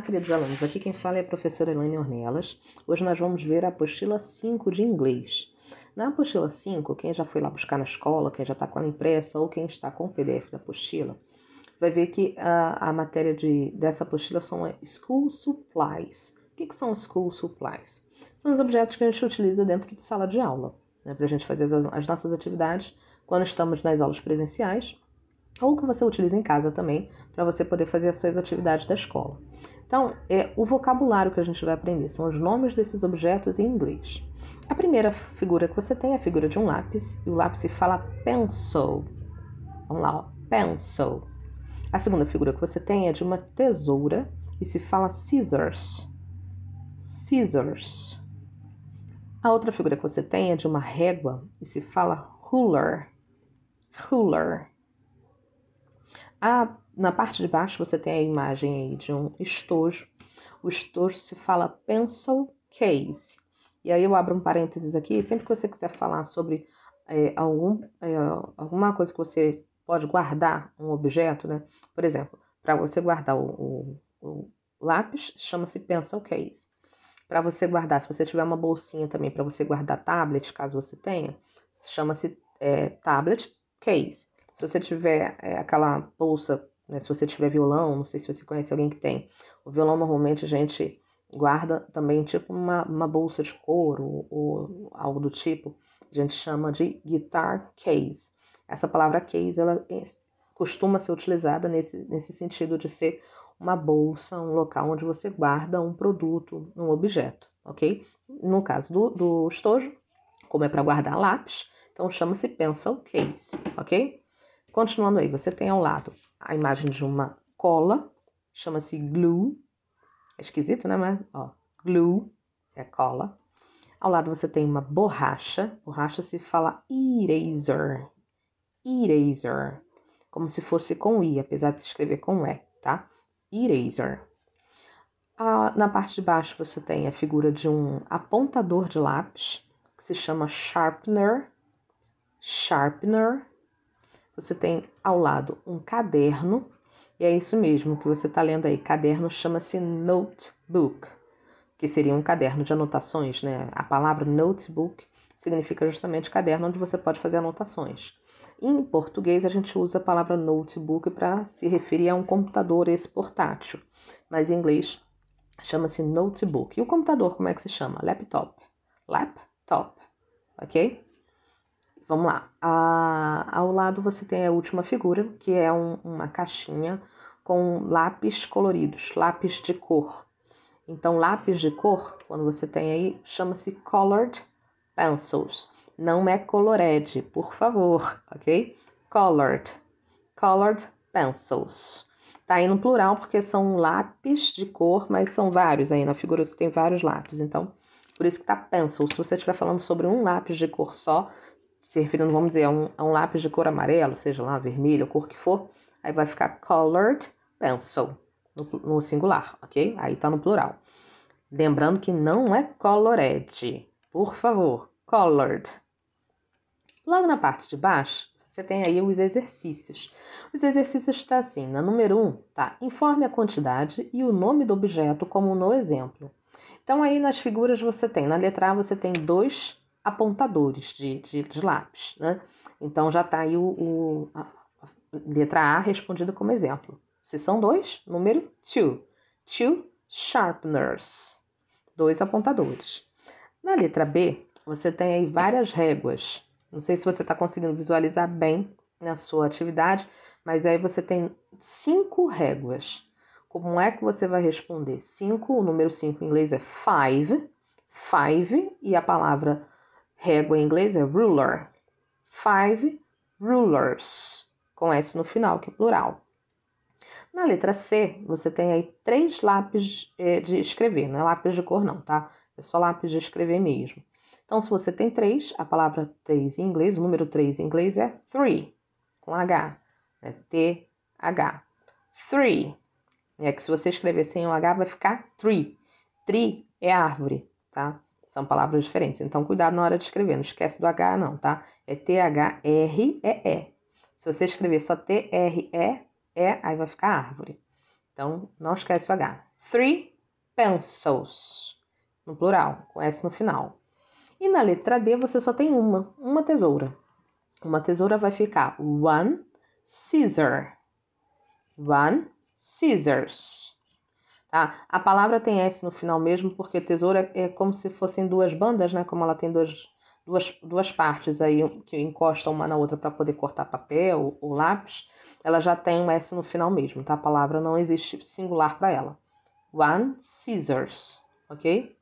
Olá, queridos alunos. Aqui quem fala é a professora Elaine Ornelas. Hoje nós vamos ver a apostila 5 de inglês. Na apostila 5, quem já foi lá buscar na escola, quem já está com ela impressa ou quem está com o PDF da apostila, vai ver que a, a matéria de, dessa apostila são School Supplies. O que, que são School Supplies? São os objetos que a gente utiliza dentro de sala de aula, né, para a gente fazer as, as nossas atividades quando estamos nas aulas presenciais ou que você utiliza em casa também, para você poder fazer as suas atividades da escola. Então, é o vocabulário que a gente vai aprender, são os nomes desses objetos em inglês. A primeira figura que você tem é a figura de um lápis, e o lápis se fala pencil. Vamos lá, ó, pencil. A segunda figura que você tem é de uma tesoura e se fala scissors. Scissors. A outra figura que você tem é de uma régua e se fala ruler. Ruler. A, na parte de baixo você tem a imagem de um estojo. O estojo se fala pencil case. E aí eu abro um parênteses aqui, sempre que você quiser falar sobre é, algum, é, alguma coisa que você pode guardar, um objeto, né? Por exemplo, para você guardar o, o, o lápis, chama-se pencil case. Para você guardar, se você tiver uma bolsinha também para você guardar tablet, caso você tenha, chama-se é, tablet case. Se você tiver é, aquela bolsa, né, se você tiver violão, não sei se você conhece alguém que tem. O violão normalmente a gente guarda também tipo uma, uma bolsa de couro ou algo do tipo. A gente chama de guitar case. Essa palavra case ela costuma ser utilizada nesse, nesse sentido de ser uma bolsa, um local onde você guarda um produto, um objeto, ok? No caso do, do estojo, como é para guardar lápis, então chama-se pencil case, ok? Continuando aí, você tem ao lado a imagem de uma cola, chama-se glue. É esquisito, né? Mas, ó, glue é cola. Ao lado você tem uma borracha. Borracha se fala eraser. Eraser. Como se fosse com I, apesar de se escrever com E, tá? Eraser. Ah, na parte de baixo você tem a figura de um apontador de lápis, que se chama sharpener. Sharpener você tem ao lado um caderno, e é isso mesmo que você está lendo aí. Caderno chama-se notebook, que seria um caderno de anotações, né? A palavra notebook significa justamente caderno onde você pode fazer anotações. Em português, a gente usa a palavra notebook para se referir a um computador esse portátil, mas em inglês chama-se notebook. E o computador, como é que se chama? Laptop. Laptop, ok? Vamos lá. ao lado você tem a última figura, que é um, uma caixinha com lápis coloridos, lápis de cor. Então, lápis de cor, quando você tem aí, chama-se colored pencils. Não é colored, por favor, ok? Colored. Colored pencils. Tá aí no plural porque são lápis de cor, mas são vários aí na figura, você tem vários lápis. Então, por isso que tá pencil. Se você estiver falando sobre um lápis de cor só, se referindo, vamos dizer, a um, a um lápis de cor amarelo, seja lá vermelho, cor que for, aí vai ficar colored pencil no, no singular, ok? Aí tá no plural. Lembrando que não é colored, por favor, colored. Logo na parte de baixo, você tem aí os exercícios. Os exercícios está assim, na número 1, um, tá? Informe a quantidade e o nome do objeto como no exemplo. Então aí nas figuras você tem, na letra A você tem dois apontadores de, de, de lápis, né? Então já está aí o, o a letra A respondida como exemplo. Se são dois, número two. Two sharpeners. Dois apontadores. Na letra B, você tem aí várias réguas. Não sei se você está conseguindo visualizar bem na sua atividade, mas aí você tem cinco réguas. Como é que você vai responder? Cinco, o número cinco em inglês é five, five, e a palavra Régua em inglês é ruler. Five rulers, com S no final, que é plural. Na letra C, você tem aí três lápis eh, de escrever, não é lápis de cor não, tá? É só lápis de escrever mesmo. Então, se você tem três, a palavra três em inglês, o número três em inglês é three, com H, né? T-H. Three. É que se você escrever sem o H, vai ficar tree. Tree é árvore, tá? São palavras diferentes. Então, cuidado na hora de escrever. Não esquece do H, não, tá? É T-H-R-E-E. Se você escrever só T-R-E-E, aí vai ficar árvore. Então, não esquece o H. three pencils, no plural, com S no final. E na letra D você só tem uma, uma tesoura. Uma tesoura vai ficar one scissor. One scissors. Tá? A palavra tem S no final mesmo, porque tesoura é como se fossem duas bandas, né? Como ela tem duas, duas, duas partes aí que encostam uma na outra para poder cortar papel ou lápis. Ela já tem um S no final mesmo, tá? A palavra não existe singular para ela. One scissors, ok?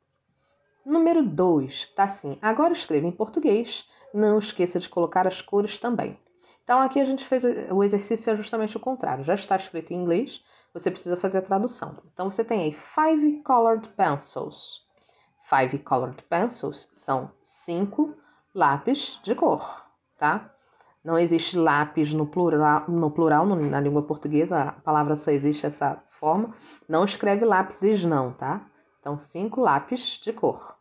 Número 2, tá assim. Agora escreva em português. Não esqueça de colocar as cores também. Então aqui a gente fez o exercício é justamente o contrário. Já está escrito em inglês, você precisa fazer a tradução. Então você tem aí five colored pencils. Five colored pencils são cinco lápis de cor, tá? Não existe lápis no plural, no plural na língua portuguesa, a palavra só existe essa forma. Não escreve lápis não, tá? Então, cinco lápis de cor.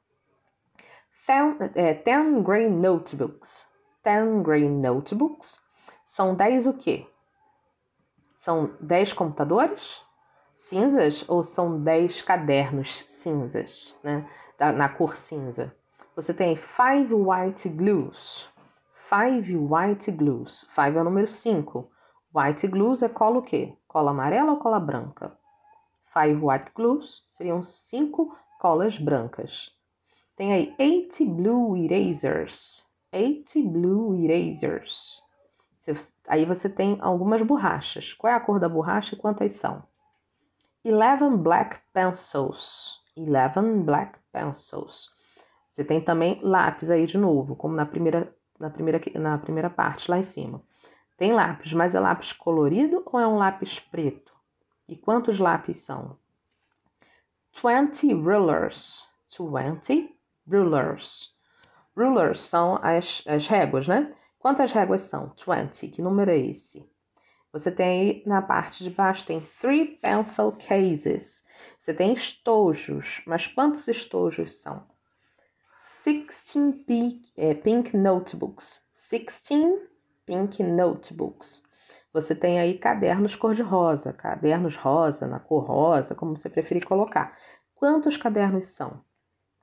Ten, é, ten notebooks. Ten gray notebooks são dez o quê? São 10 computadores cinzas ou são 10 cadernos cinzas, né? na cor cinza? Você tem five white glues. Five white glues. Five é o número 5. White glues é cola o quê? Cola amarela ou cola branca? Five white glues seriam cinco colas brancas. Tem aí 80 blue erasers. 80 blue erasers. Aí você tem algumas borrachas. Qual é a cor da borracha e quantas são? Eleven black pencils. Eleven black pencils. Você tem também lápis aí de novo, como na primeira, na primeira, na primeira parte, lá em cima. Tem lápis, mas é lápis colorido ou é um lápis preto? E quantos lápis são? Twenty rulers. Twenty rulers. Rulers são as, as réguas, né? Quantas réguas são? 20. Que número é esse? Você tem aí na parte de baixo tem three pencil cases. Você tem estojos, mas quantos estojos são? 16 pink, é, pink notebooks. 16 pink notebooks. Você tem aí cadernos cor-de-rosa, cadernos rosa, na cor rosa, como você preferir colocar. Quantos cadernos são?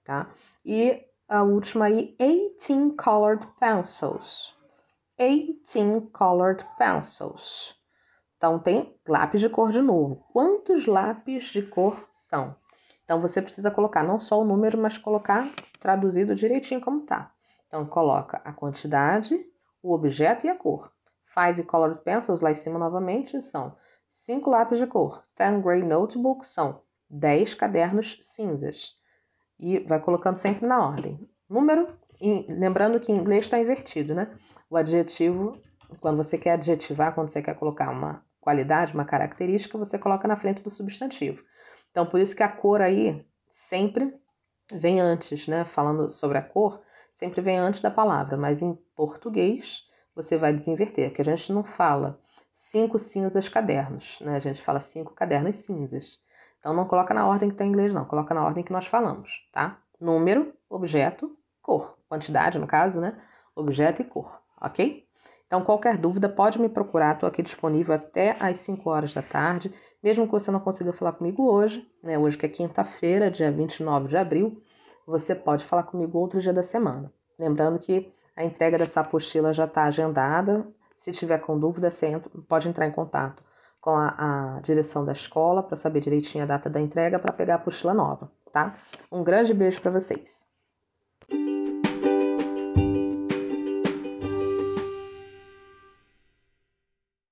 Tá? E a última aí, 18 colored pencils. 18 colored pencils. Então, tem lápis de cor de novo. Quantos lápis de cor são? Então, você precisa colocar não só o número, mas colocar traduzido direitinho como tá. Então, coloca a quantidade, o objeto e a cor. Five colored pencils, lá em cima novamente, são 5 lápis de cor. Ten gray notebooks são 10 cadernos cinzas. E vai colocando sempre na ordem. Número, lembrando que em inglês está invertido, né? O adjetivo, quando você quer adjetivar, quando você quer colocar uma qualidade, uma característica, você coloca na frente do substantivo. Então, por isso que a cor aí sempre vem antes, né? Falando sobre a cor, sempre vem antes da palavra, mas em português você vai desinverter, porque a gente não fala cinco cinzas cadernos, né? A gente fala cinco cadernos cinzas. Então não coloca na ordem que está em inglês, não, coloca na ordem que nós falamos, tá? Número, objeto, cor, quantidade no caso, né? Objeto e cor ok? Então, qualquer dúvida, pode me procurar, estou aqui disponível até às 5 horas da tarde. Mesmo que você não consiga falar comigo hoje, né? Hoje que é quinta-feira, dia 29 de abril, você pode falar comigo outro dia da semana. Lembrando que a entrega dessa apostila já está agendada. Se tiver com dúvida, você pode entrar em contato com a, a direção da escola para saber direitinho a data da entrega para pegar a apostila nova, tá? Um grande beijo para vocês.